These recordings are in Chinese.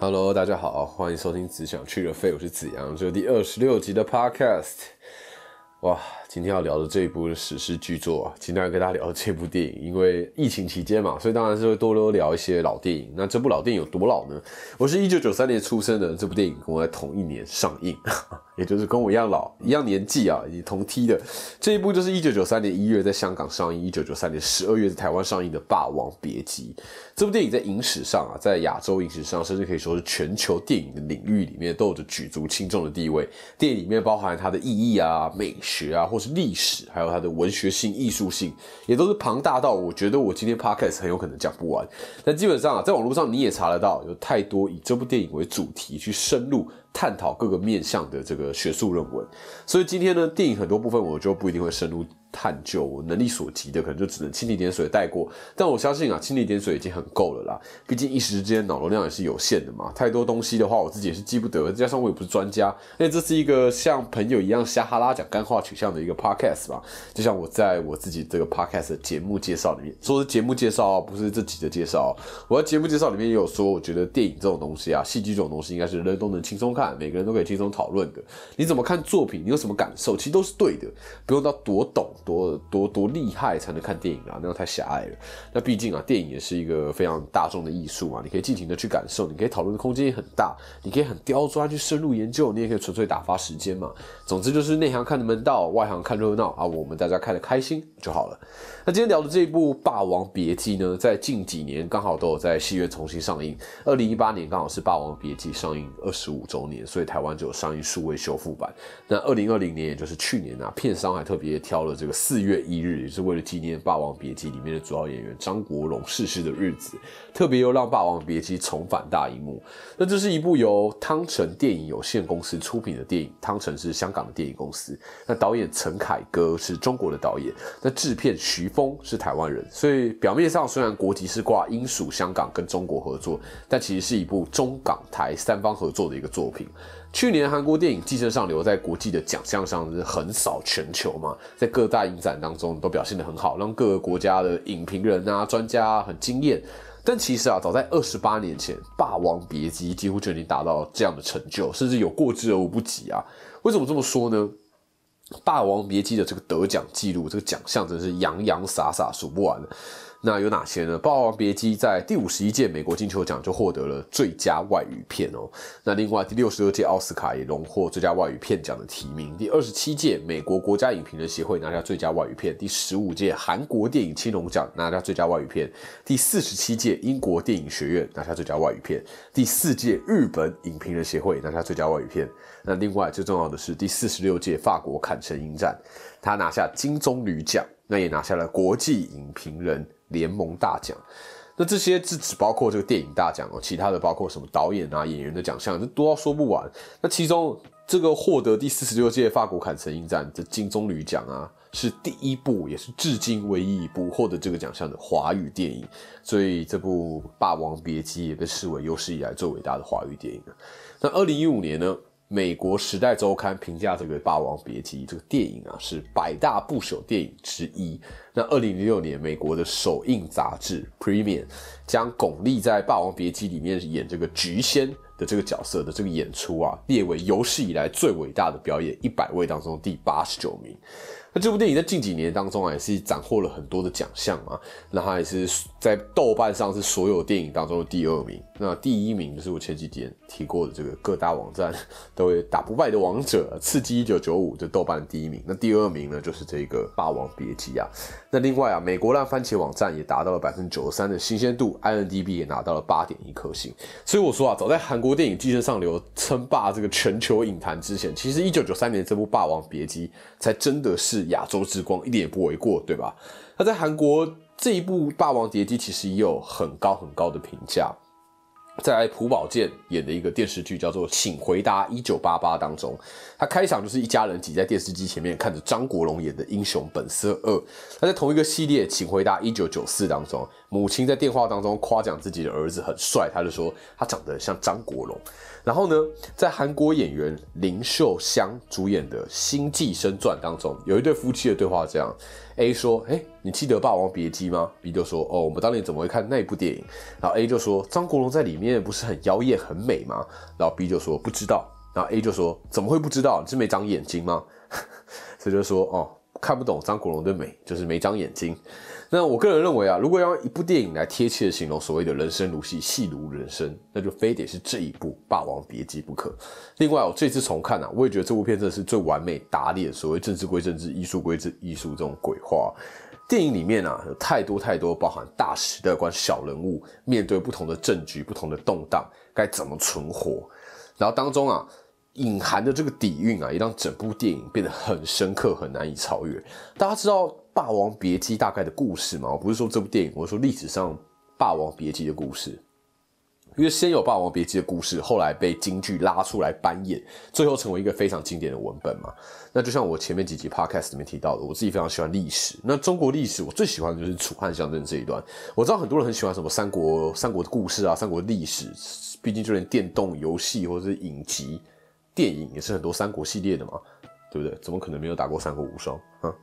Hello，大家好，欢迎收听《只想去的肺》，我是子阳，这是第二十六集的 Podcast。哇，今天要聊的这一部史诗巨作，今天要跟大家聊这部电影，因为疫情期间嘛，所以当然是会多多聊一些老电影。那这部老电影有多老呢？我是一九九三年出生的，这部电影跟我在同一年上映。也就是跟我一样老，一样年纪啊，以及同梯的这一部就是一九九三年一月在香港上映，一九九三年十二月在台湾上映的《霸王别姬》。这部电影在影史上啊，在亚洲影史上，甚至可以说是全球电影的领域里面都有着举足轻重的地位。电影里面包含它的意义啊、美学啊，或是历史，还有它的文学性、艺术性，也都是庞大到我觉得我今天 podcast 很有可能讲不完。但基本上啊，在网络上你也查得到，有太多以这部电影为主题去深入。探讨各个面向的这个学术论文，所以今天呢，电影很多部分我就不一定会深入。探究我能力所及的，可能就只能蜻蜓点水带过。但我相信啊，蜻蜓点水已经很够了啦。毕竟一时之间脑容量也是有限的嘛。太多东西的话，我自己也是记不得。加上我也不是专家，因为这是一个像朋友一样瞎哈拉讲干话取向的一个 podcast 吧。就像我在我自己这个 podcast 的节目介绍里面说是节目介绍，不是这集的介绍。我在节目介绍里面也有说，我觉得电影这种东西啊，戏剧这种东西，应该是人人都能轻松看，每个人都可以轻松讨论的。你怎么看作品？你有什么感受？其实都是对的，不用到多懂。多多多厉害才能看电影啊？那样太狭隘了。那毕竟啊，电影也是一个非常大众的艺术嘛，你可以尽情的去感受，你可以讨论的空间也很大，你可以很刁钻去深入研究，你也可以纯粹打发时间嘛。总之就是内行看的门道，外行看热闹啊。我们大家看的开心就好了。那今天聊的这一部《霸王别姬》呢，在近几年刚好都有在戏院重新上映。二零一八年刚好是《霸王别姬》上映二十五周年，所以台湾就有上映数位修复版。那二零二零年，也就是去年啊，片商还特别挑了这。四月一日，也是为了纪念《霸王别姬》里面的主要演员张国荣逝世的日子，特别又让《霸王别姬》重返大荧幕。那这是一部由汤臣电影有限公司出品的电影，汤臣是香港的电影公司。那导演陈凯歌是中国的导演，那制片徐峰是台湾人。所以表面上虽然国籍是挂英属香港跟中国合作，但其实是一部中港台三方合作的一个作品。去年韩国电影《寄生上流》在国际的奖项上是横扫全球嘛，在各大影展当中都表现得很好，让各个国家的影评人啊、专家很惊艳。但其实啊，早在二十八年前，《霸王别姬》几乎就已经达到这样的成就，甚至有过之而无不及啊！为什么这么说呢？《霸王别姬》的这个得奖记录，这个奖项真是洋洋洒洒数不完的。那有哪些呢？《霸王别姬》在第五十一届美国金球奖就获得了最佳外语片哦。那另外第六十二届奥斯卡也荣获最佳外语片奖的提名。第二十七届美国国家影评人协会拿下最佳外语片。第十五届韩国电影青龙奖拿下最佳外语片。第四十七届英国电影学院拿下最佳外语片。第四届日本影评人协会拿下最佳外语片。那另外最重要的是第四十六届法国坎城影展，他拿下金棕榈奖，那也拿下了国际影评人。联盟大奖，那这些是只包括这个电影大奖哦，其他的包括什么导演啊、演员的奖项，这都要说不完。那其中这个获得第四十六届法国坎城影展的金棕榈奖啊，是第一部，也是至今唯一一部获得这个奖项的华语电影，所以这部《霸王别姬》也被视为有史以来最伟大的华语电影那二零一五年呢？美国《时代周刊》评价这个《霸王别姬》这个电影啊，是百大不朽电影之一。那二零零六年，美国的首映杂志《Premium》将巩俐在《霸王别姬》里面演这个菊仙的这个角色的这个演出啊，列为有史以来最伟大的表演一百位当中第八十九名。那这部电影在近几年当中啊，也是斩获了很多的奖项啊。那它也是在豆瓣上是所有电影当中的第二名。那第一名就是我前几天提过的这个各大网站 都会打不败的王者《刺激一九九五》这豆瓣第一名。那第二名呢，就是这个《霸王别姬》啊。那另外啊，美国烂番茄网站也达到了百分之九十三的新鲜度，INDB 也拿到了八点一颗星。所以我说啊，早在韩国电影《寄生上流》称霸这个全球影坛之前，其实一九九三年这部《霸王别姬》才真的是。亚洲之光一点也不为过，对吧？那在韩国这一部《霸王别姬》其实也有很高很高的评价。在朴宝剑演的一个电视剧叫做《请回答一九八八》当中，他开场就是一家人挤在电视机前面看着张国荣演的《英雄本色二》。那在同一个系列《请回答一九九四》当中，母亲在电话当中夸奖自己的儿子很帅，他就说他长得像张国荣。然后呢，在韩国演员林秀香主演的《新寄生传》当中，有一对夫妻的对话这样。A 说：“哎，你记得《霸王别姬》吗？”B 就说：“哦，我们当年怎么会看那部电影？”然后 A 就说：“张国荣在里面不是很妖艳、很美吗？”然后 B 就说：“不知道。”然后 A 就说：“怎么会不知道？你是没长眼睛吗？” 所以就说：“哦，看不懂张国荣的美，就是没长眼睛。”那我个人认为啊，如果要用一部电影来贴切的形容所谓的人生如戏，戏如人生，那就非得是这一部《霸王别姬》不可。另外，我这次重看啊，我也觉得这部片真的是最完美打脸所谓政治归政治，艺术归艺术这种鬼话。电影里面啊，有太多太多包含大时代观、小人物面对不同的政局、不同的动荡，该怎么存活。然后当中啊，隐含的这个底蕴啊，也让整部电影变得很深刻、很难以超越。大家知道？《霸王别姬》大概的故事嘛，我不是说这部电影，我是说历史上《霸王别姬》的故事。因为先有《霸王别姬》的故事，后来被京剧拉出来扮演，最后成为一个非常经典的文本嘛。那就像我前面几集 podcast 里面提到的，我自己非常喜欢历史。那中国历史，我最喜欢的就是楚汉相争这一段。我知道很多人很喜欢什么三国、三国的故事啊，三国历史，毕竟就连电动游戏或者是影集、电影也是很多三国系列的嘛。对不对？怎么可能没有打过三国无双啊？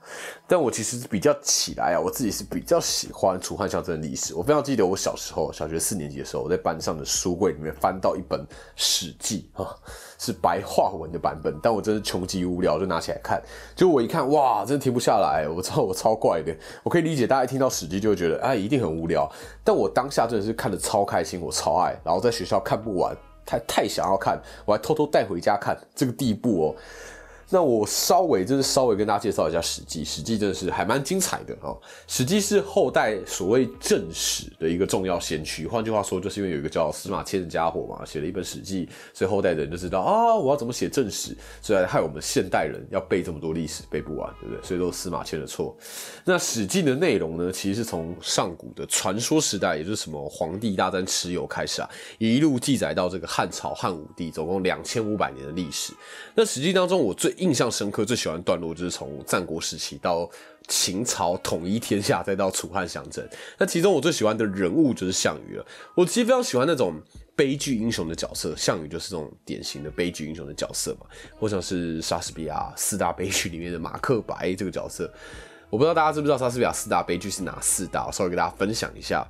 但我其实比较起来啊，我自己是比较喜欢楚汉相争的历史。我非常记得我小时候，小学四年级的时候，我在班上的书柜里面翻到一本《史记》啊，是白话文的版本。但我真是穷极无聊，就拿起来看。就我一看，哇，真的停不下来。我知道我超怪的，我可以理解大家一听到《史记》就会觉得，哎，一定很无聊。但我当下真的是看的超开心，我超爱。然后在学校看不完，太太想要看，我还偷偷带回家看，这个地步哦。那我稍微就是稍微跟大家介绍一下《史记》，《史记》真的是还蛮精彩的哦。《史记》是后代所谓正史的一个重要先驱。换句话说，就是因为有一个叫司马迁的家伙嘛，写了一本《史记》，所以后代的人就知道啊，我要怎么写正史，所以害我们现代人要背这么多历史背不完，对不对？所以都是司马迁的错。那《史记》的内容呢，其实是从上古的传说时代，也就是什么黄帝大战蚩尤开始啊，一路记载到这个汉朝汉武帝，总共两千五百年的历史。那《史记》当中，我最印象深刻、最喜欢段落就是从战国时期到秦朝统一天下，再到楚汉相争。那其中我最喜欢的人物就是项羽了。我其实非常喜欢那种悲剧英雄的角色，项羽就是这种典型的悲剧英雄的角色嘛。或者是莎士比亚四大悲剧里面的马克白这个角色。我不知道大家知不知道莎士比亚四大悲剧是哪四大，我稍微给大家分享一下。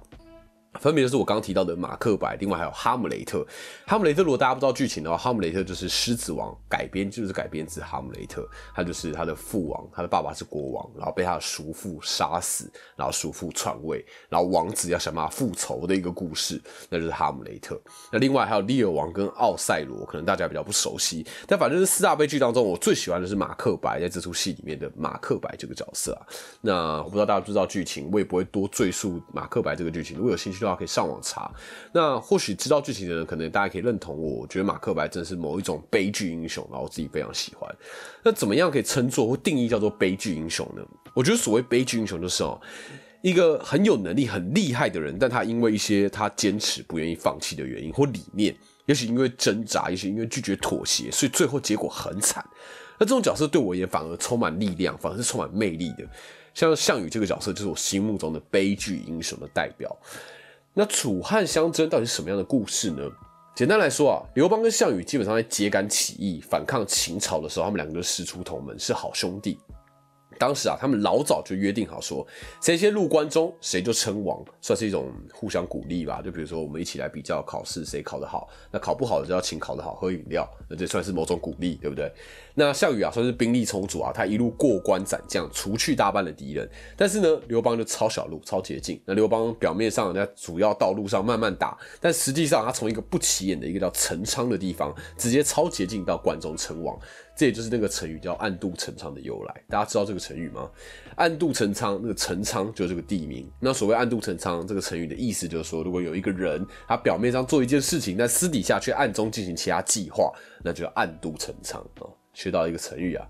分别就是我刚刚提到的马克白，另外还有哈姆雷特。哈姆雷特如果大家不知道剧情的话，哈姆雷特就是《狮子王》改编，就是改编自哈姆雷特。他就是他的父王，他的爸爸是国王，然后被他的叔父杀死，然后叔父篡位，然后王子要想办法复仇的一个故事，那就是哈姆雷特。那另外还有利尔王跟奥赛罗，可能大家比较不熟悉，但反正是四大悲剧当中，我最喜欢的是马克白，在这出戏里面的马克白这个角色啊。那我不知道大家知不知道剧情，我也不会多赘述马克白这个剧情。如果有兴趣。可以上网查。那或许知道剧情的人，可能大家可以认同我。我觉得马克白真是某一种悲剧英雄，然后我自己非常喜欢。那怎么样可以称作或定义叫做悲剧英雄呢？我觉得所谓悲剧英雄就是哦，一个很有能力、很厉害的人，但他因为一些他坚持不愿意放弃的原因或理念，也许因为挣扎，也许因为拒绝妥协，所以最后结果很惨。那这种角色对我也反而充满力量，反而是充满魅力的。像项羽这个角色，就是我心目中的悲剧英雄的代表。那楚汉相争到底是什么样的故事呢？简单来说啊，刘邦跟项羽基本上在揭竿起义、反抗秦朝的时候，他们两个就师出同门，是好兄弟。当时啊，他们老早就约定好说，谁先入关中，谁就称王，算是一种互相鼓励吧。就比如说，我们一起来比较考试，谁考得好，那考不好的就要请考得好喝饮料，那这算是某种鼓励，对不对？那项羽啊，算是兵力充足啊，他一路过关斩将，除去大半的敌人。但是呢，刘邦就抄小路，抄捷径。那刘邦表面上在主要道路上慢慢打，但实际上他从一个不起眼的一个叫陈仓的地方，直接抄捷径到关中称王。这也就是那个成语叫“暗度陈仓”的由来，大家知道这个成语吗？“暗度陈仓”那个陈仓就是这个地名。那所谓“暗度陈仓”这个成语的意思就是说，如果有一个人他表面上做一件事情，但私底下却暗中进行其他计划，那就叫暗度陈仓啊。学到一个成语啊，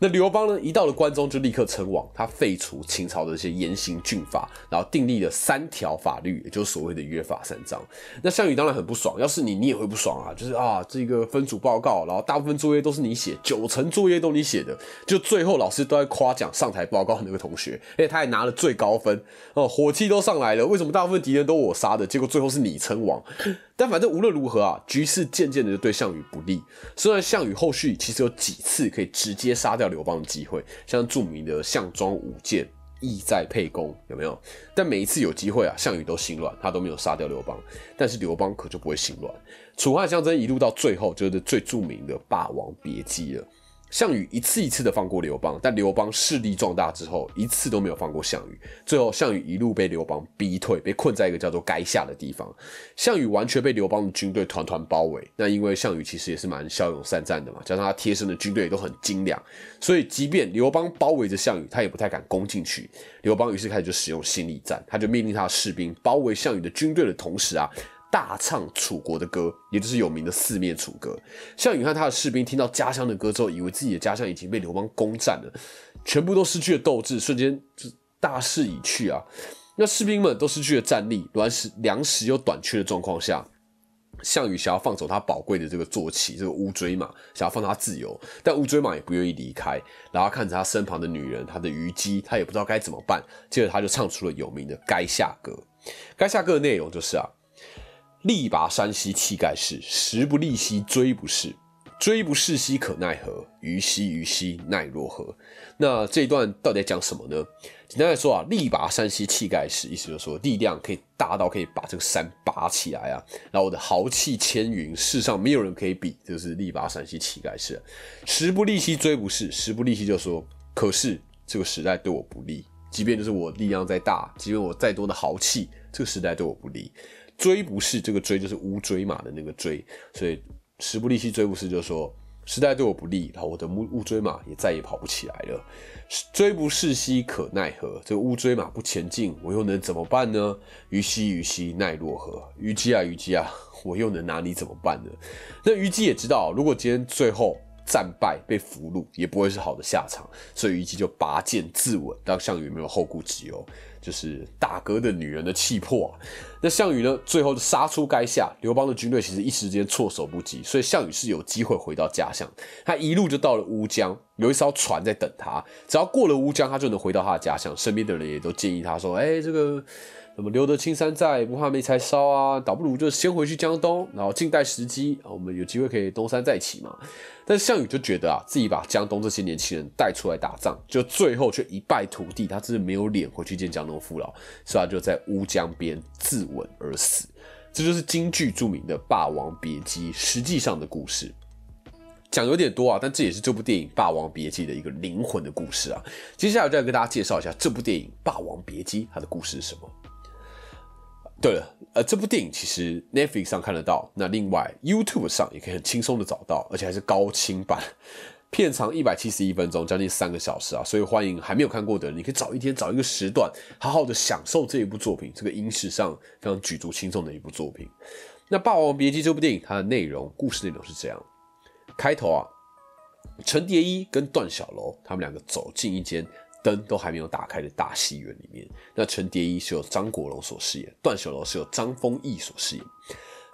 那刘邦呢，一到了关中就立刻称王，他废除秦朝的一些严刑峻法，然后订立了三条法律，也就是所谓的约法三章。那项羽当然很不爽，要是你，你也会不爽啊，就是啊，这个分组报告，然后大部分作业都是你写，九成作业都你写的，就最后老师都在夸奖上台报告那个同学，而且他还拿了最高分哦，火气都上来了，为什么大部分敌人都我杀的，结果最后是你称王？但反正无论如何啊，局势渐渐的就对项羽不利。虽然项羽后续其实有几次可以直接杀掉刘邦的机会，像著名的项庄舞剑，意在沛公，有没有？但每一次有机会啊，项羽都心软，他都没有杀掉刘邦。但是刘邦可就不会心软。楚汉相争一路到最后，就是最著名的霸王别姬了。项羽一次一次的放过刘邦，但刘邦势力壮大之后，一次都没有放过项羽。最后，项羽一路被刘邦逼退，被困在一个叫做垓下的地方。项羽完全被刘邦的军队团团包围。那因为项羽其实也是蛮骁勇善战的嘛，加上他贴身的军队都很精良，所以即便刘邦包围着项羽，他也不太敢攻进去。刘邦于是开始就使用心理战，他就命令他的士兵包围项羽的军队的同时啊。大唱楚国的歌，也就是有名的四面楚歌。项羽和他的士兵听到家乡的歌之后，以为自己的家乡已经被刘邦攻占了，全部都失去了斗志，瞬间就大势已去啊！那士兵们都失去了战力，粮食粮食又短缺的状况下，项羽想要放走他宝贵的这个坐骑，这个乌骓马，想要放他自由，但乌骓马也不愿意离开。然后看着他身旁的女人，他的虞姬，他也不知道该怎么办。接着他就唱出了有名的《垓下歌》。《垓下歌》的内容就是啊。力拔山兮气盖世，时不利兮骓不逝，骓不逝兮可奈何？虞兮虞兮奈若何？那这一段到底在讲什么呢？简单来说啊，力拔山兮气盖世，意思就是说力量可以大到可以把这个山拔起来啊。然后我的豪气千云，世上没有人可以比，就是力拔山兮气盖世。时不利兮骓不逝，时不利兮就说，可是这个时代对我不利，即便就是我力量再大，即便我再多的豪气，这个时代对我不利。追不是这个追就是乌骓马的那个追，所以时不利兮追不是，就说时代对我不利，然后我的乌乌骓马也再也跑不起来了。追不是兮可奈何？这个乌骓马不前进，我又能怎么办呢？虞兮虞兮奈若何？虞姬啊虞姬啊，我又能拿你怎么办呢？那虞姬也知道，如果今天最后战败被俘虏，也不会是好的下场，所以虞姬就拔剑自刎，让项羽没有后顾之忧。就是大哥的女人的气魄。那项羽呢？最后就杀出垓下，刘邦的军队其实一时间措手不及，所以项羽是有机会回到家乡。他一路就到了乌江，有一艘船在等他，只要过了乌江，他就能回到他的家乡。身边的人也都建议他说：“哎，这个。”那么留得青山在，不怕没柴烧啊！倒不如就先回去江东，然后静待时机。我们有机会可以东山再起嘛。但是项羽就觉得啊，自己把江东这些年轻人带出来打仗，就最后却一败涂地，他真是没有脸回去见江东父老，所以他就在乌江边自刎而死。这就是京剧著名的《霸王别姬》实际上的故事。讲有点多啊，但这也是这部电影《霸王别姬》的一个灵魂的故事啊。接下来就要跟大家介绍一下这部电影《霸王别姬》它的故事是什么。对了，呃，这部电影其实 Netflix 上看得到，那另外 YouTube 上也可以很轻松的找到，而且还是高清版，片长一百七十一分钟，将近三个小时啊，所以欢迎还没有看过的人，你可以找一天找一个时段，好好的享受这一部作品，这个影史上非常举足轻重的一部作品。那《霸王别姬》这部电影它的内容，故事内容是这样：开头啊，陈蝶衣跟段小楼他们两个走进一间。灯都还没有打开的大戏院里面，那陈蝶衣是由张国荣所饰演，段小楼是由张丰毅所饰演。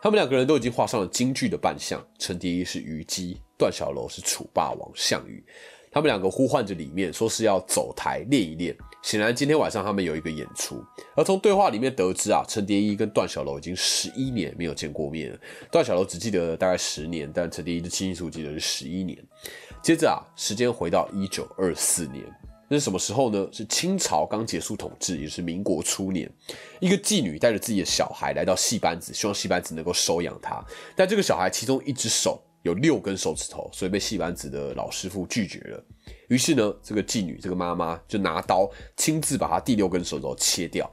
他们两个人都已经画上了京剧的扮相，陈蝶衣是虞姬，段小楼是楚霸王项羽。他们两个呼唤着里面，说是要走台练一练。显然今天晚上他们有一个演出。而从对话里面得知啊，陈蝶衣跟段小楼已经十一年没有见过面了。段小楼只记得大概十年，但陈蝶衣的清楚记得是十一年。接着啊，时间回到一九二四年。那是什么时候呢？是清朝刚结束统治，也是民国初年。一个妓女带着自己的小孩来到戏班子，希望戏班子能够收养他。但这个小孩其中一只手有六根手指头，所以被戏班子的老师傅拒绝了。于是呢，这个妓女这个妈妈就拿刀亲自把他第六根手指头切掉。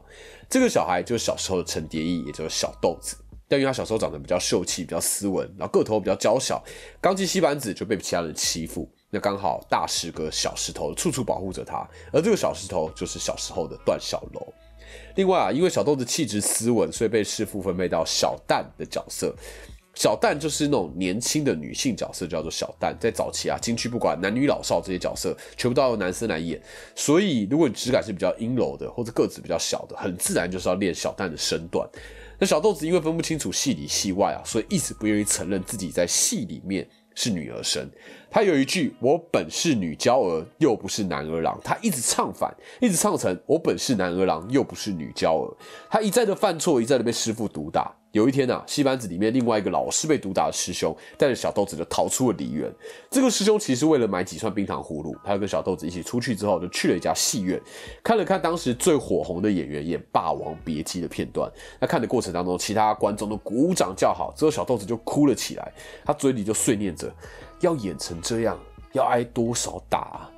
这个小孩就是小时候的陈蝶衣，也就是小豆子。但因为他小时候长得比较秀气、比较斯文，然后个头比较娇小，刚进戏班子就被其他人欺负。那刚好大石哥小石头处处保护着他，而这个小石头就是小时候的段小楼。另外啊，因为小豆子气质斯文，所以被师傅分配到小旦的角色。小旦就是那种年轻的女性角色，叫做小旦。在早期啊，京剧不管男女老少这些角色，全部都要由男生来演。所以如果你质感是比较阴柔的，或者个子比较小的，很自然就是要练小旦的身段。那小豆子因为分不清楚戏里戏外啊，所以一直不愿意承认自己在戏里面。是女儿身，他有一句“我本是女娇儿，又不是男儿郎”，他一直唱反，一直唱成“我本是男儿郎，又不是女娇儿”。他一再的犯错，一再的被师傅毒打，有一天啊，戏班子里面另外一个老是被毒打的师兄，带着小豆子就逃出了梨园。这个师兄其实为了买几串冰糖葫芦，他跟小豆子一起出去之后，就去了一家戏院，看了看当时最火红的演员演《霸王别姬》的片段。那看的过程当中，其他观众都鼓掌叫好，之后小豆子就哭了起来，他嘴里就碎念着：要演成这样，要挨多少打啊！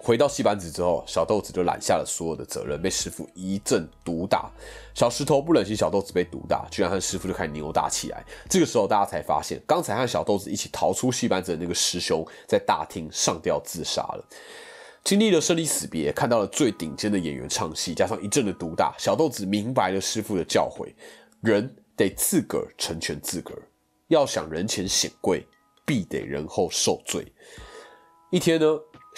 回到戏班子之后，小豆子就揽下了所有的责任，被师傅一阵毒打。小石头不忍心小豆子被毒打，居然和师傅就开始扭打起来。这个时候，大家才发现，刚才和小豆子一起逃出戏班子的那个师兄，在大厅上吊自杀了。经历了生离死别，看到了最顶尖的演员唱戏，加上一阵的毒打，小豆子明白了师傅的教诲：人得自个儿成全自个儿，要想人前显贵，必得人后受罪。一天呢？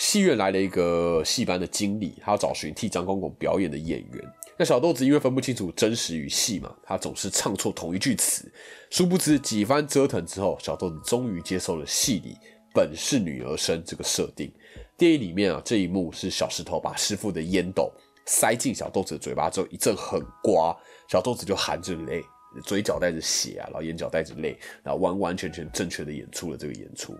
戏院来了一个戏班的经理，他要找寻替张公公表演的演员。那小豆子因为分不清楚真实与戏嘛，他总是唱错同一句词。殊不知几番折腾之后，小豆子终于接受了戏里本是女儿身这个设定。电影里面啊，这一幕是小石头把师傅的烟斗塞进小豆子的嘴巴之后，一阵狠刮，小豆子就含着泪，嘴角带着血啊，然后眼角带着泪，然后完完全全正确的演出了这个演出。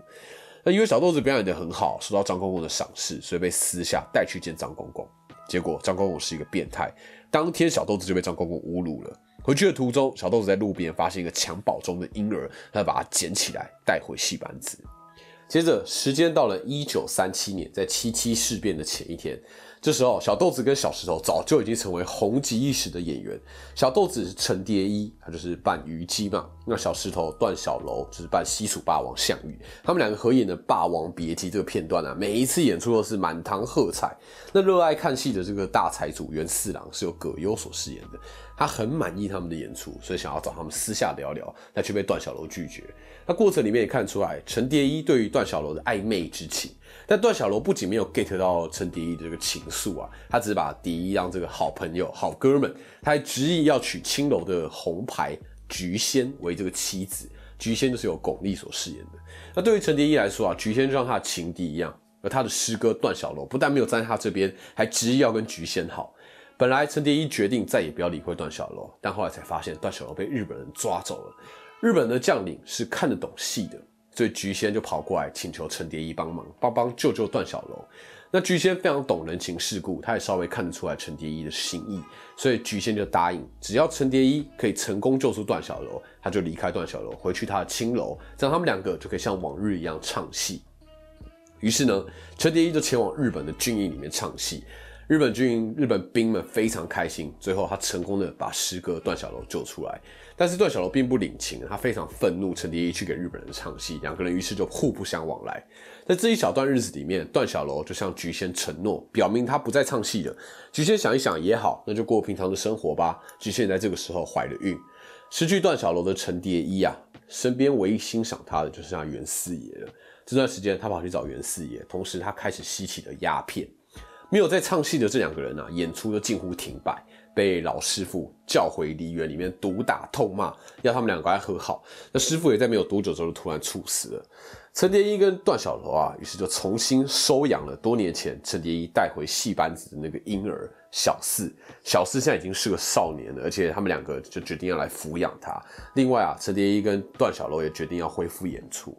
那因为小豆子表演的很好，受到张公公的赏识，所以被私下带去见张公公。结果张公公是一个变态，当天小豆子就被张公公侮辱了。回去的途中，小豆子在路边发现一个襁褓中的婴儿，他把它捡起来带回戏班子。接着时间到了一九三七年，在七七事变的前一天。这时候，小豆子跟小石头早就已经成为红极一时的演员。小豆子是陈蝶衣，他就是扮虞姬嘛。那小石头段小楼就是扮西楚霸王项羽。他们两个合演的《霸王别姬》这个片段啊，每一次演出都是满堂喝彩。那热爱看戏的这个大财主袁四郎是由葛优所饰演的，他很满意他们的演出，所以想要找他们私下聊聊，但却被段小楼拒绝。那过程里面也看出来陈蝶衣对于段小楼的暧昧之情。但段小楼不仅没有 get 到陈蝶衣的这个情愫啊，他只是把蝶衣当这个好朋友、好哥们，他还执意要娶青楼的红牌菊仙为这个妻子。菊仙就是由巩俐所饰演的。那对于陈蝶衣来说啊，菊仙就像他的情敌一样，而他的师哥段小楼不但没有站在他这边，还执意要跟菊仙好。本来陈蝶衣决定再也不要理会段小楼，但后来才发现段小楼被日本人抓走了。日本的将领是看得懂戏的。所以菊仙就跑过来请求陈蝶衣帮忙，帮帮救救段小楼。那菊仙非常懂人情世故，他也稍微看得出来陈蝶衣的心意，所以菊仙就答应，只要陈蝶衣可以成功救出段小楼，他就离开段小楼，回去他的青楼，这样他们两个就可以像往日一样唱戏。于是呢，陈蝶衣就前往日本的军营里面唱戏。日本军营、日本兵们非常开心，最后他成功的把师哥段小楼救出来。但是段小楼并不领情，他非常愤怒，陈蝶衣去给日本人唱戏，两个人于是就互不相往来。在这一小段日子里面，段小楼就向菊仙承诺，表明他不再唱戏了。菊仙想一想也好，那就过平常的生活吧。菊仙在这个时候怀了孕，失去段小楼的陈蝶衣啊，身边唯一欣赏他的就是像袁四爷了。这段时间，他跑去找袁四爷，同时他开始吸起了鸦片。没有在唱戏的这两个人啊，演出都近乎停摆，被老师傅叫回梨园里面毒打痛骂，要他们两个来和好。那师傅也在没有多久之后突然猝死了。陈蝶衣跟段小楼啊，于是就重新收养了多年前陈蝶衣带回戏班子的那个婴儿小四。小四现在已经是个少年了，而且他们两个就决定要来抚养他。另外啊，陈蝶衣跟段小楼也决定要恢复演出。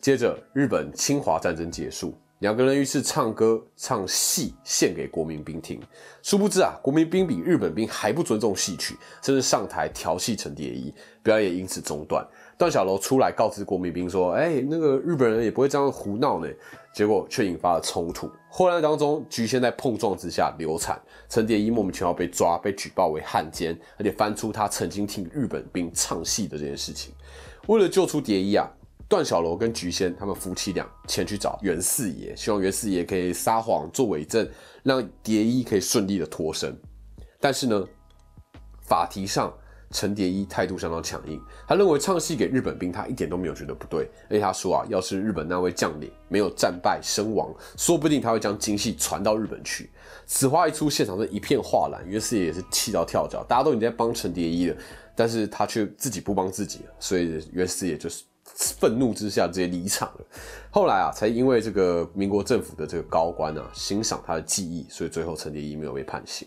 接着，日本侵华战争结束。两个人于是唱歌唱戏献给国民兵听，殊不知啊，国民兵比日本兵还不尊重戏曲，甚至上台调戏陈蝶衣，表演因此中断。段小楼出来告知国民兵说：“哎，那个日本人也不会这样胡闹呢。”结果却引发了冲突。后来当中，菊仙在碰撞之下流产，陈蝶衣莫名其妙被抓，被举报为汉奸，而且翻出他曾经听日本兵唱戏的这件事情。为了救出蝶衣啊。段小楼跟菊仙他们夫妻俩前去找袁四爷，希望袁四爷可以撒谎做伪证，让蝶衣可以顺利的脱身。但是呢，法庭上陈蝶衣态度相当强硬，他认为唱戏给日本兵，他一点都没有觉得不对。而且他说啊，要是日本那位将领没有战败身亡，说不定他会将京戏传到日本去。此话一出，现场是一片哗然。袁四爷也是气到跳脚，大家都已经在帮陈蝶衣了，但是他却自己不帮自己，所以袁四爷就是。愤怒之下直接离场了。后来啊，才因为这个民国政府的这个高官啊欣赏他的技艺，所以最后陈蝶衣没有被判刑。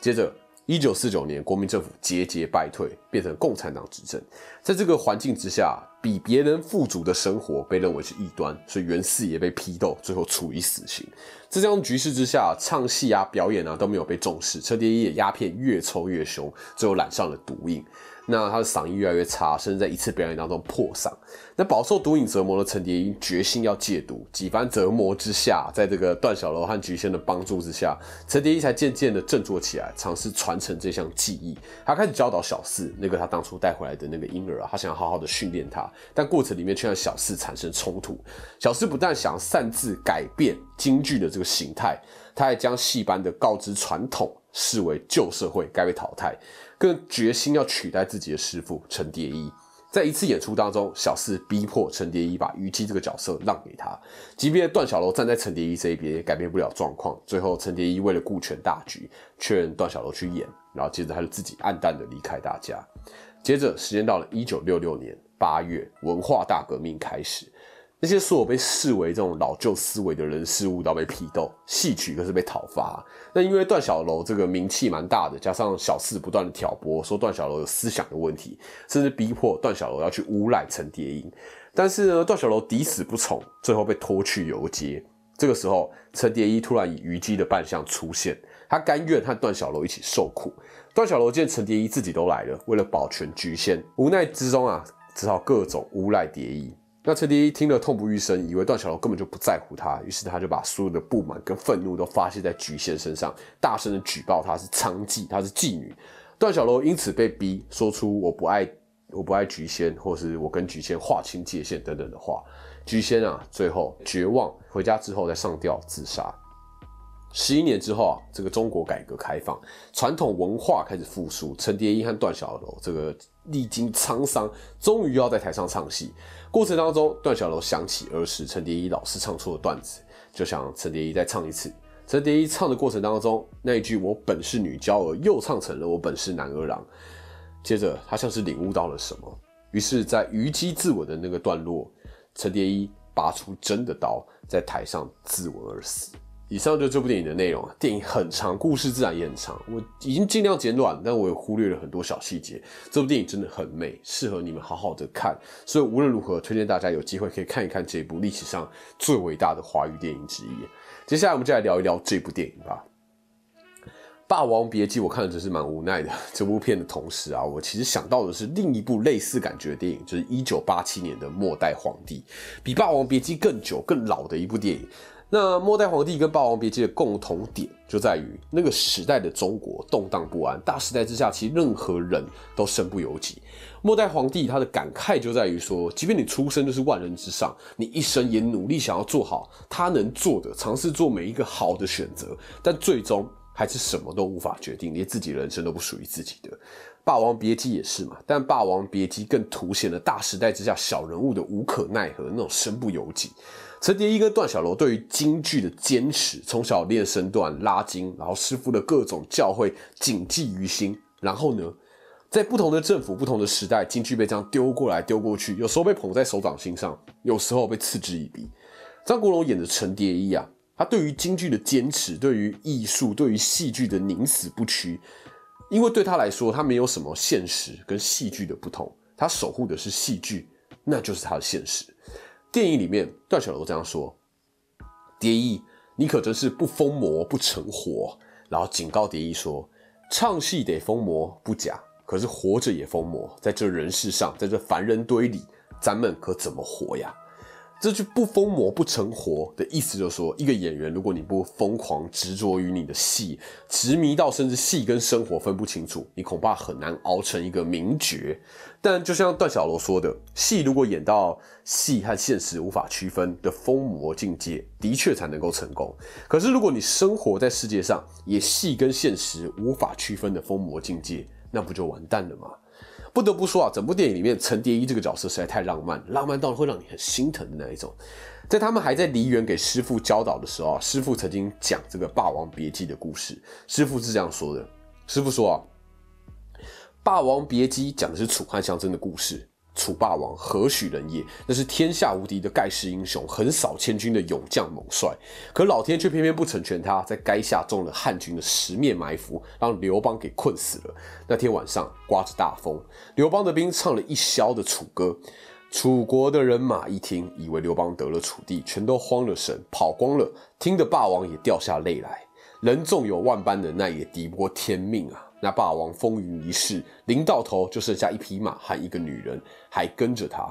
接着，一九四九年，国民政府节节败退，变成共产党执政。在这个环境之下，比别人富足的生活被认为是异端，所以袁四也被批斗，最后处以死刑。在这样局势之下，唱戏啊、表演啊都没有被重视，陈蝶衣也鸦片越抽越凶，最后染上了毒瘾。那他的嗓音越来越差，甚至在一次表演当中破嗓。那饱受毒瘾折磨的陈蝶衣决心要戒毒，几番折磨之下，在这个段小楼和菊仙的帮助之下，陈蝶衣才渐渐的振作起来，尝试传承这项技艺。他开始教导小四，那个他当初带回来的那个婴儿啊，他想要好好的训练他，但过程里面却让小四产生冲突。小四不但想擅自改变京剧的这个形态，他还将戏班的告知传统视为旧社会该被淘汰。更决心要取代自己的师傅陈蝶衣，在一次演出当中，小四逼迫陈蝶衣把虞姬这个角色让给他，即便段小楼站在陈蝶衣这一边，也改变不了状况。最后，陈蝶衣为了顾全大局，确认段小楼去演，然后接着他就自己暗淡的离开大家。接着，时间到了一九六六年八月，文化大革命开始。那些所有被视为这种老旧思维的人事物都被批斗，戏曲可是被讨伐。那因为段小楼这个名气蛮大的，加上小四不断挑拨，说段小楼有思想的问题，甚至逼迫段小楼要去诬赖陈蝶衣。但是呢，段小楼抵死不从，最后被拖去游街。这个时候，陈蝶衣突然以虞姬的扮相出现，他甘愿和段小楼一起受苦。段小楼见陈蝶衣自己都来了，为了保全菊仙，无奈之中啊，只好各种诬赖蝶衣。那陈蝶衣听了痛不欲生，以为段小楼根本就不在乎他，于是他就把所有的不满跟愤怒都发泄在菊仙身上，大声的举报她是娼妓，她是妓女。段小楼因此被逼说出“我不爱我不爱菊仙”或是“我跟菊仙划清界限”等等的话。菊仙啊，最后绝望回家之后再上吊自杀。十一年之后啊，这个中国改革开放，传统文化开始复苏。陈蝶衣和段小楼这个历经沧桑，终于要在台上唱戏。过程当中，段小楼想起儿时陈蝶衣老是唱错的段子，就想陈蝶衣再唱一次。陈蝶衣唱的过程当中，那一句“我本是女娇儿”又唱成了“我本是男儿郎”。接着，他像是领悟到了什么，于是，在虞姬自刎的那个段落，陈蝶衣拔出真的刀，在台上自刎而死。以上就这部电影的内容电影很长，故事自然也很长。我已经尽量简短，但我也忽略了很多小细节。这部电影真的很美，适合你们好好的看。所以无论如何，推荐大家有机会可以看一看这部历史上最伟大的华语电影之一。接下来我们就来聊一聊这部电影吧。《霸王别姬》，我看的真是蛮无奈的。这部片的同时啊，我其实想到的是另一部类似感觉的电影，就是一九八七年的《末代皇帝》，比《霸王别姬》更久、更老的一部电影。那末代皇帝跟霸王别姬的共同点就在于，那个时代的中国动荡不安，大时代之下，其实任何人都身不由己。末代皇帝他的感慨就在于说，即便你出生就是万人之上，你一生也努力想要做好他能做的，尝试做每一个好的选择，但最终还是什么都无法决定，连自己人生都不属于自己的。霸王别姬也是嘛，但霸王别姬更凸显了大时代之下小人物的无可奈何，那种身不由己。陈蝶衣跟段小楼对于京剧的坚持，从小练身段、拉筋，然后师傅的各种教诲谨记于心。然后呢，在不同的政府、不同的时代，京剧被这样丢过来丢过去，有时候被捧在手掌心上，有时候被嗤之以鼻。张国荣演的陈蝶衣啊，他对于京剧的坚持，对于艺术、对于戏剧的宁死不屈，因为对他来说，他没有什么现实跟戏剧的不同，他守护的是戏剧，那就是他的现实。电影里面，段小楼这样说：“蝶衣，你可真是不疯魔不成活。”然后警告蝶衣说：“唱戏得疯魔不假，可是活着也疯魔，在这人世上，在这凡人堆里，咱们可怎么活呀？”这句不疯魔不成活的意思，就是说，一个演员，如果你不疯狂执着于你的戏，执迷到甚至戏跟生活分不清楚，你恐怕很难熬成一个名角。但就像段小楼说的，戏如果演到戏和现实无法区分的疯魔境界，的确才能够成功。可是如果你生活在世界上，也戏跟现实无法区分的疯魔境界，那不就完蛋了吗？不得不说啊，整部电影里面陈蝶衣这个角色实在太浪漫，浪漫到会让你很心疼的那一种。在他们还在梨园给师傅教导的时候，师傅曾经讲这个《霸王别姬》的故事。师傅是这样说的：师傅说啊，《霸王别姬》讲的是楚汉相争的故事，楚霸王何许人也？那是天下无敌的盖世英雄，横扫千军的勇将猛帅。可老天却偏偏不成全他，在垓下中了汉军的十面埋伏，让刘邦给困死了。那天晚上刮着大风，刘邦的兵唱了一宵的楚歌。楚国的人马一听，以为刘邦得了楚地，全都慌了神，跑光了。听得霸王也掉下泪来。人纵有万般忍耐，也敌不过天命啊！那霸王风云一世，临到头就剩下一匹马和一个女人，还跟着他。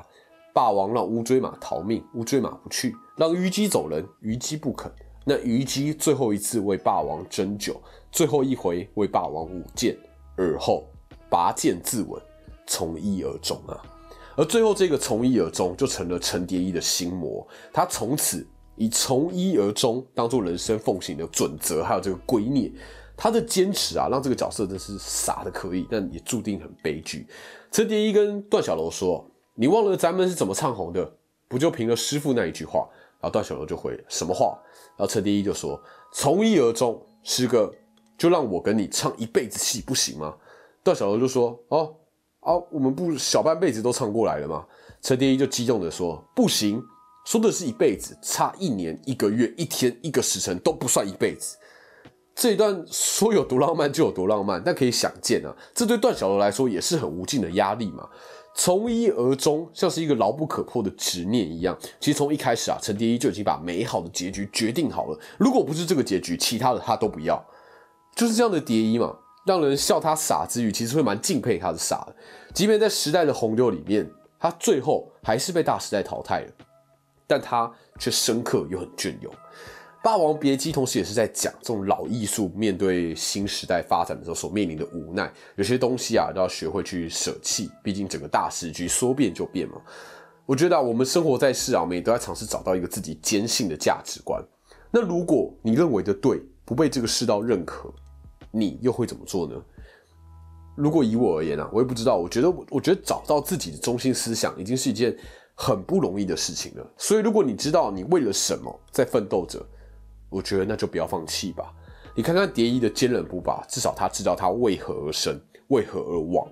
霸王让乌骓马逃命，乌骓马不去；让虞姬走人，虞姬不肯。那虞姬最后一次为霸王斟酒，最后一回为霸王舞剑，而后拔剑自刎，从一而终啊！而最后这个从一而终，就成了陈蝶衣的心魔。他从此。以从一而终当做人生奉行的准则，还有这个圭臬，他的坚持啊，让这个角色真是傻的可以，但也注定很悲剧。陈蝶衣跟段小楼说：“你忘了咱们是怎么唱红的？不就凭了师傅那一句话？”然后段小楼就回：“什么话？”然后陈蝶衣就说：“从一而终，师哥，就让我跟你唱一辈子戏，不行吗？”段小楼就说：“哦，啊，我们不小半辈子都唱过来了吗？”陈蝶衣就激动的说：“不行。”说的是一辈子，差一年、一个月、一天、一个时辰都不算一辈子。这一段说有多浪漫就有多浪漫，但可以想见啊，这对段小楼来说也是很无尽的压力嘛。从一而终，像是一个牢不可破的执念一样。其实从一开始啊，陈蝶衣就已经把美好的结局决定好了。如果不是这个结局，其他的他都不要。就是这样的蝶衣嘛，让人笑他傻之余，其实会蛮敬佩他的傻的。即便在时代的洪流里面，他最后还是被大时代淘汰了。但他却深刻又很隽永，《霸王别姬》同时也是在讲这种老艺术面对新时代发展的时候所面临的无奈。有些东西啊，都要学会去舍弃，毕竟整个大时局说变就变嘛。我觉得啊，我们生活在世啊，我们也都在尝试找到一个自己坚信的价值观。那如果你认为的对不被这个世道认可，你又会怎么做呢？如果以我而言啊，我也不知道。我觉得，我觉得找到自己的中心思想，已经是一件。很不容易的事情了，所以如果你知道你为了什么在奋斗着，我觉得那就不要放弃吧。你看看蝶衣的坚韧不拔，至少他知道他为何而生，为何而亡。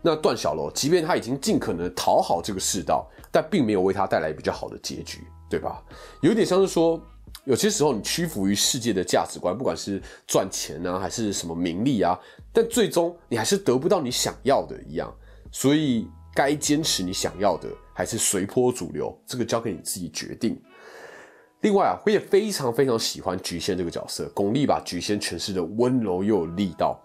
那段小楼，即便他已经尽可能讨好这个世道，但并没有为他带来比较好的结局，对吧？有点像是说，有些时候你屈服于世界的价值观，不管是赚钱啊，还是什么名利啊，但最终你还是得不到你想要的一样。所以该坚持你想要的。还是随波逐流，这个交给你自己决定。另外啊，我也非常非常喜欢菊仙这个角色，巩俐把菊仙诠释的温柔又有力道。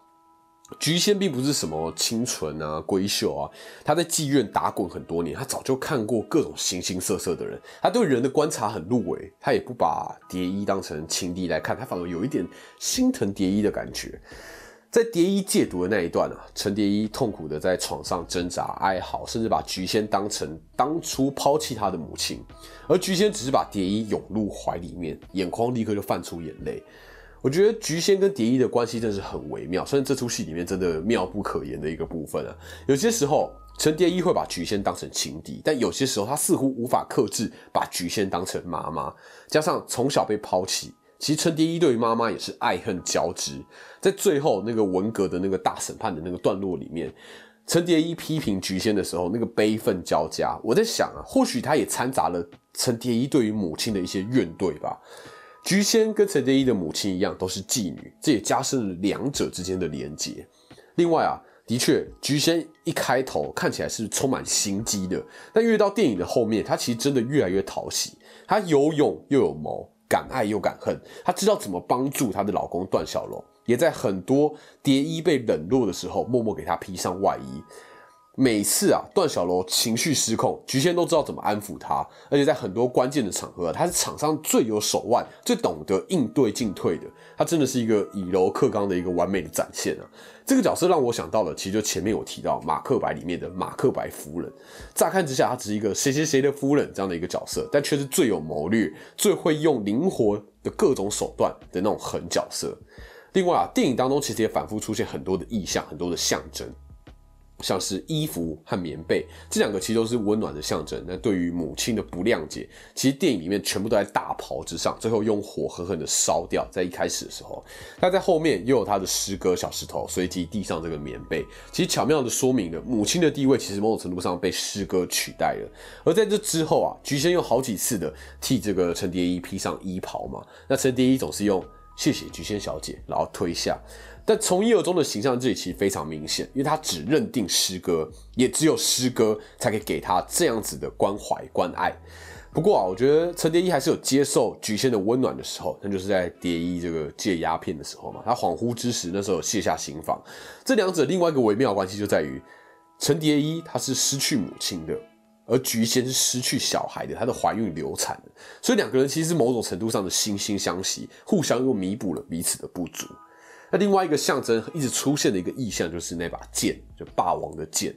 菊仙并不是什么清纯啊、闺秀啊，她在妓院打滚很多年，她早就看过各种形形色色的人，她对人的观察很入微，她也不把蝶衣当成情敌来看，她反而有一点心疼蝶衣的感觉。在蝶衣戒毒的那一段啊，陈蝶衣痛苦的在床上挣扎哀嚎，甚至把菊仙当成当初抛弃他的母亲，而菊仙只是把蝶衣拥入怀里面，眼眶立刻就泛出眼泪。我觉得菊仙跟蝶衣的关系真是很微妙，虽然这出戏里面真的妙不可言的一个部分啊。有些时候陈蝶衣会把菊仙当成情敌，但有些时候他似乎无法克制，把菊仙当成妈妈，加上从小被抛弃。其实陈蝶衣对于妈妈也是爱恨交织，在最后那个文革的那个大审判的那个段落里面，陈蝶衣批评菊仙的时候，那个悲愤交加。我在想啊，或许他也掺杂了陈蝶衣对于母亲的一些怨怼吧。菊仙跟陈蝶衣的母亲一样，都是妓女，这也加深了两者之间的连结。另外啊，的确，菊仙一开头看起来是充满心机的，但越到电影的后面，她其实真的越来越讨喜。她有勇又有谋。敢爱又敢恨，她知道怎么帮助她的老公段小楼，也在很多蝶衣被冷落的时候，默默给他披上外衣。每次啊，段小楼情绪失控，菊仙都知道怎么安抚他，而且在很多关键的场合，他是场上最有手腕、最懂得应对进退的。他真的是一个以柔克刚的一个完美的展现啊！这个角色让我想到了，其实就前面有提到《马克白》里面的马克白夫人。乍看之下，她只是一个谁谁谁的夫人这样的一个角色，但却是最有谋略、最会用灵活的各种手段的那种狠角色。另外啊，电影当中其实也反复出现很多的意象、很多的象征。像是衣服和棉被，这两个其实都是温暖的象征。那对于母亲的不谅解，其实电影里面全部都在大袍之上，最后用火狠狠的烧掉。在一开始的时候，那在后面又有他的诗歌小石头随即递上这个棉被，其实巧妙的说明了母亲的地位其实某种程度上被诗歌取代了。而在这之后啊，菊仙又好几次的替这个陈蝶衣披上衣袍嘛，那陈蝶衣总是用谢谢菊仙小姐，然后推下。但从一而终的形象这里其实非常明显，因为他只认定师哥，也只有师哥才可以给他这样子的关怀关爱。不过啊，我觉得陈蝶衣还是有接受菊仙的温暖的时候，那就是在蝶衣这个戒鸦片的时候嘛。他恍惚之时，那时候卸下心防。这两者另外一个微妙关系就在于，陈蝶衣他是失去母亲的，而菊仙是失去小孩的，她的怀孕流产的，所以两个人其实是某种程度上的惺惺相惜，互相又弥补了彼此的不足。那另外一个象征一直出现的一个意象，就是那把剑，就霸王的剑。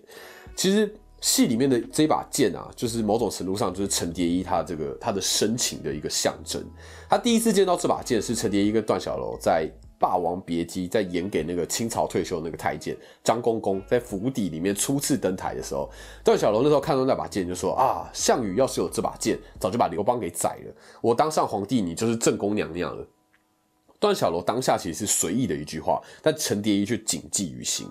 其实戏里面的这把剑啊，就是某种程度上就是陈蝶衣他这个他的深情的一个象征。他第一次见到这把剑是陈蝶衣跟段小楼在《霸王别姬》在演给那个清朝退休那个太监张公公在府邸里面初次登台的时候，段小楼那时候看到那把剑就说啊，项羽要是有这把剑，早就把刘邦给宰了。我当上皇帝，你就是正宫娘娘了。段小楼当下其实是随意的一句话，但陈蝶衣却谨记于心。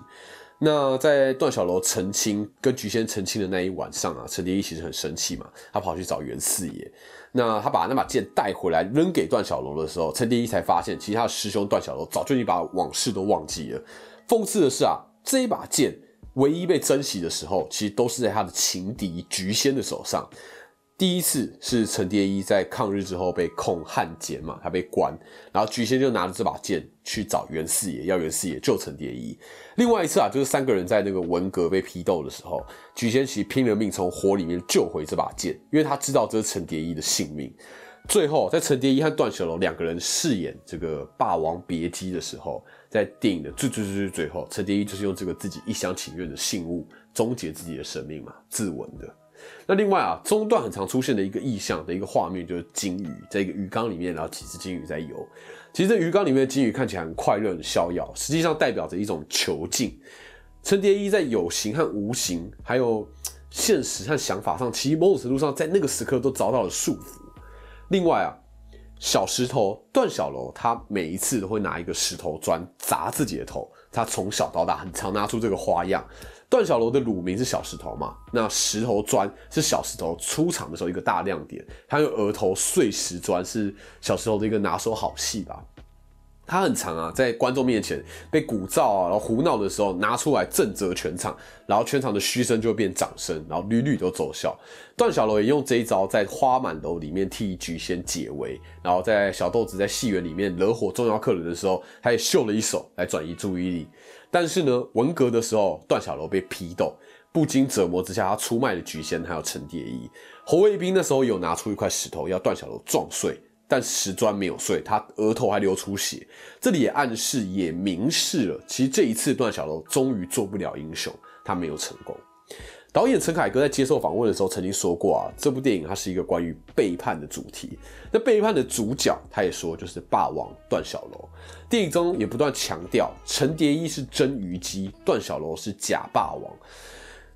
那在段小楼澄清跟菊仙澄清的那一晚上啊，陈蝶衣其实很生气嘛，他跑去找袁四爷。那他把那把剑带回来扔给段小楼的时候，陈蝶衣才发现，其实他的师兄段小楼早就已经把往事都忘记了。讽刺的是啊，这一把剑唯一被珍惜的时候，其实都是在他的情敌菊仙的手上。第一次是陈蝶衣在抗日之后被控汉奸嘛，他被关，然后菊仙就拿着这把剑去找袁四爷，要袁四爷救陈蝶衣。另外一次啊，就是三个人在那个文革被批斗的时候，菊仙其实拼了命从火里面救回这把剑，因为他知道这是陈蝶衣的性命。最后，在陈蝶衣和段小楼两个人饰演这个《霸王别姬》的时候，在电影的最最最最最后，陈蝶衣就是用这个自己一厢情愿的信物终结自己的生命嘛，自刎的。那另外啊，中段很常出现的一个意象的一个画面，就是金鱼在一个鱼缸里面，然后几只金鱼在游。其实这鱼缸里面的金鱼看起来很快乐、很逍遥，实际上代表着一种囚禁。陈蝶衣在有形和无形，还有现实和想法上，其实某种程度上在那个时刻都遭到了束缚。另外啊，小石头段小楼，他每一次都会拿一个石头砖砸自己的头，他从小到大很常拿出这个花样。段小楼的乳名是小石头嘛？那石头砖是小石头出场的时候一个大亮点。他用额头碎石砖是小石头的一个拿手好戏吧？他很长啊，在观众面前被鼓噪啊，然后胡闹的时候拿出来震慑全场，然后全场的嘘声就会变掌声，然后屡屡都奏效。段小楼也用这一招在花满楼里面替菊仙解围，然后在小豆子在戏园里面惹火重要客人的时候，他也秀了一手来转移注意力。但是呢，文革的时候，段小楼被批斗，不经折磨之下，他出卖了菊仙，还有陈蝶衣。侯卫兵那时候有拿出一块石头要段小楼撞碎，但石砖没有碎，他额头还流出血。这里也暗示，也明示了，其实这一次段小楼终于做不了英雄，他没有成功。导演陈凯歌在接受访问的时候曾经说过啊，这部电影它是一个关于背叛的主题。那背叛的主角，他也说就是霸王段小楼。电影中也不断强调，陈蝶衣是真虞姬，段小楼是假霸王。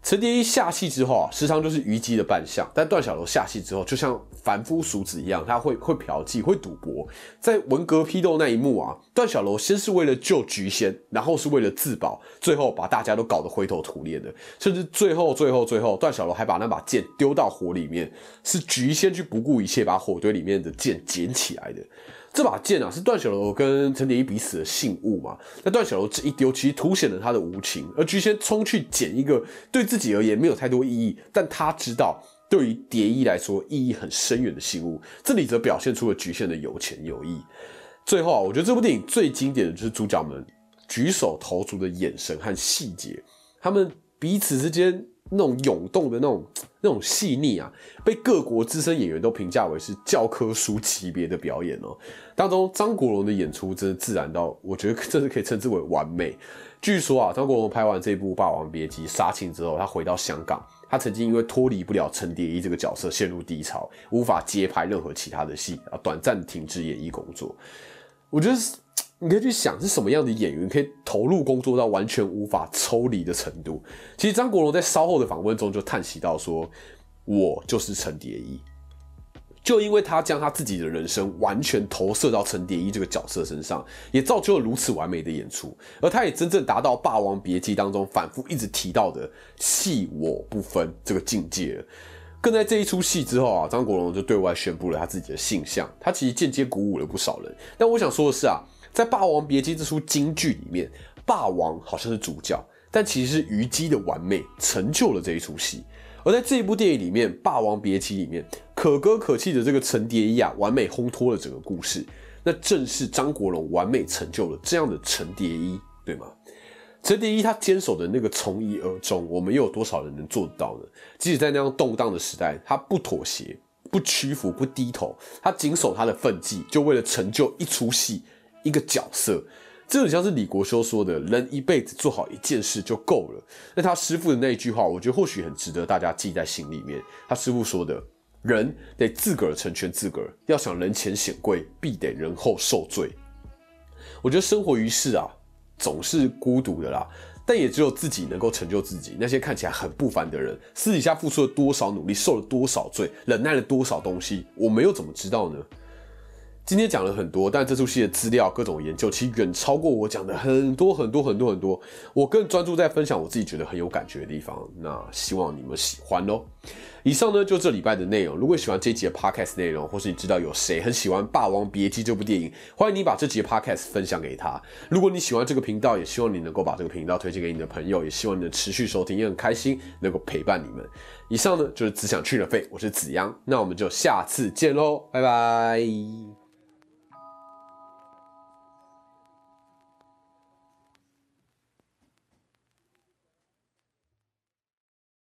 陈蝶衣下戏之后啊，时常就是虞姬的扮相；但段小楼下戏之后，就像凡夫俗子一样，他会会嫖妓，会赌博。在文革批斗那一幕啊，段小楼先是为了救菊仙，然后是为了自保，最后把大家都搞得灰头土脸的。甚至最后、最后、最后，段小楼还把那把剑丢到火里面，是菊仙去不顾一切把火堆里面的剑捡起来的。这把剑啊，是段小楼跟陈蝶衣彼此的信物嘛？那段小楼这一丢，其实凸显了他的无情。而菊仙冲去捡一个对自己而言没有太多意义，但他知道对于蝶衣来说意义很深远的信物。这里则表现出了菊仙的有情有义。最后啊，我觉得这部电影最经典的就是主角们举手投足的眼神和细节，他们彼此之间。那种涌动的那种 那种细腻啊，被各国资深演员都评价为是教科书级别的表演哦。当中张国荣的演出真的自然到，我觉得真是可以称之为完美。据说啊，张国荣拍完这部《霸王别姬》杀青之后，他回到香港，他曾经因为脱离不了陈蝶衣这个角色陷入低潮，无法接拍任何其他的戏啊，短暂停止演艺工作。我觉得你可以去想是什么样的演员可以投入工作到完全无法抽离的程度。其实张国荣在稍后的访问中就叹息到说：“我就是陈蝶衣。”就因为他将他自己的人生完全投射到陈蝶衣这个角色身上，也造就了如此完美的演出，而他也真正达到《霸王别姬》当中反复一直提到的戏我不分这个境界。更在这一出戏之后啊，张国荣就对外宣布了他自己的性向，他其实间接鼓舞了不少人。但我想说的是啊，在《霸王别姬》这出京剧里面，霸王好像是主角，但其实是虞姬的完美成就了这一出戏。而在这一部电影里面，《霸王别姬》里面可歌可泣的这个陈蝶衣啊，完美烘托了整个故事。那正是张国荣完美成就了这样的陈蝶衣，对吗？程蝶衣他坚守的那个从一而终，我们又有多少人能做得到呢？即使在那样动荡的时代，他不妥协、不屈服、不低头，他谨守他的奋际，就为了成就一出戏、一个角色。这很像是李国修说的：“人一辈子做好一件事就够了。”那他师傅的那一句话，我觉得或许很值得大家记在心里面。他师傅说的：“人得自个儿成全自个儿，要想人前显贵，必得人后受罪。”我觉得生活于世啊，总是孤独的啦，但也只有自己能够成就自己。那些看起来很不凡的人，私底下付出了多少努力，受了多少罪，忍耐了多少东西，我们又怎么知道呢？今天讲了很多，但这出戏的资料、各种研究，其实远超过我讲的很多很多很多很多。我更专注在分享我自己觉得很有感觉的地方。那希望你们喜欢喽。以上呢就这礼拜的内容。如果喜欢这集的 podcast 内容，或是你知道有谁很喜欢《霸王别姬》这部电影，欢迎你把这集的 podcast 分享给他。如果你喜欢这个频道，也希望你能够把这个频道推荐给你的朋友，也希望你能持续收听，也很开心能够陪伴你们。以上呢就是只想去了费，我是子央，那我们就下次见喽，拜拜。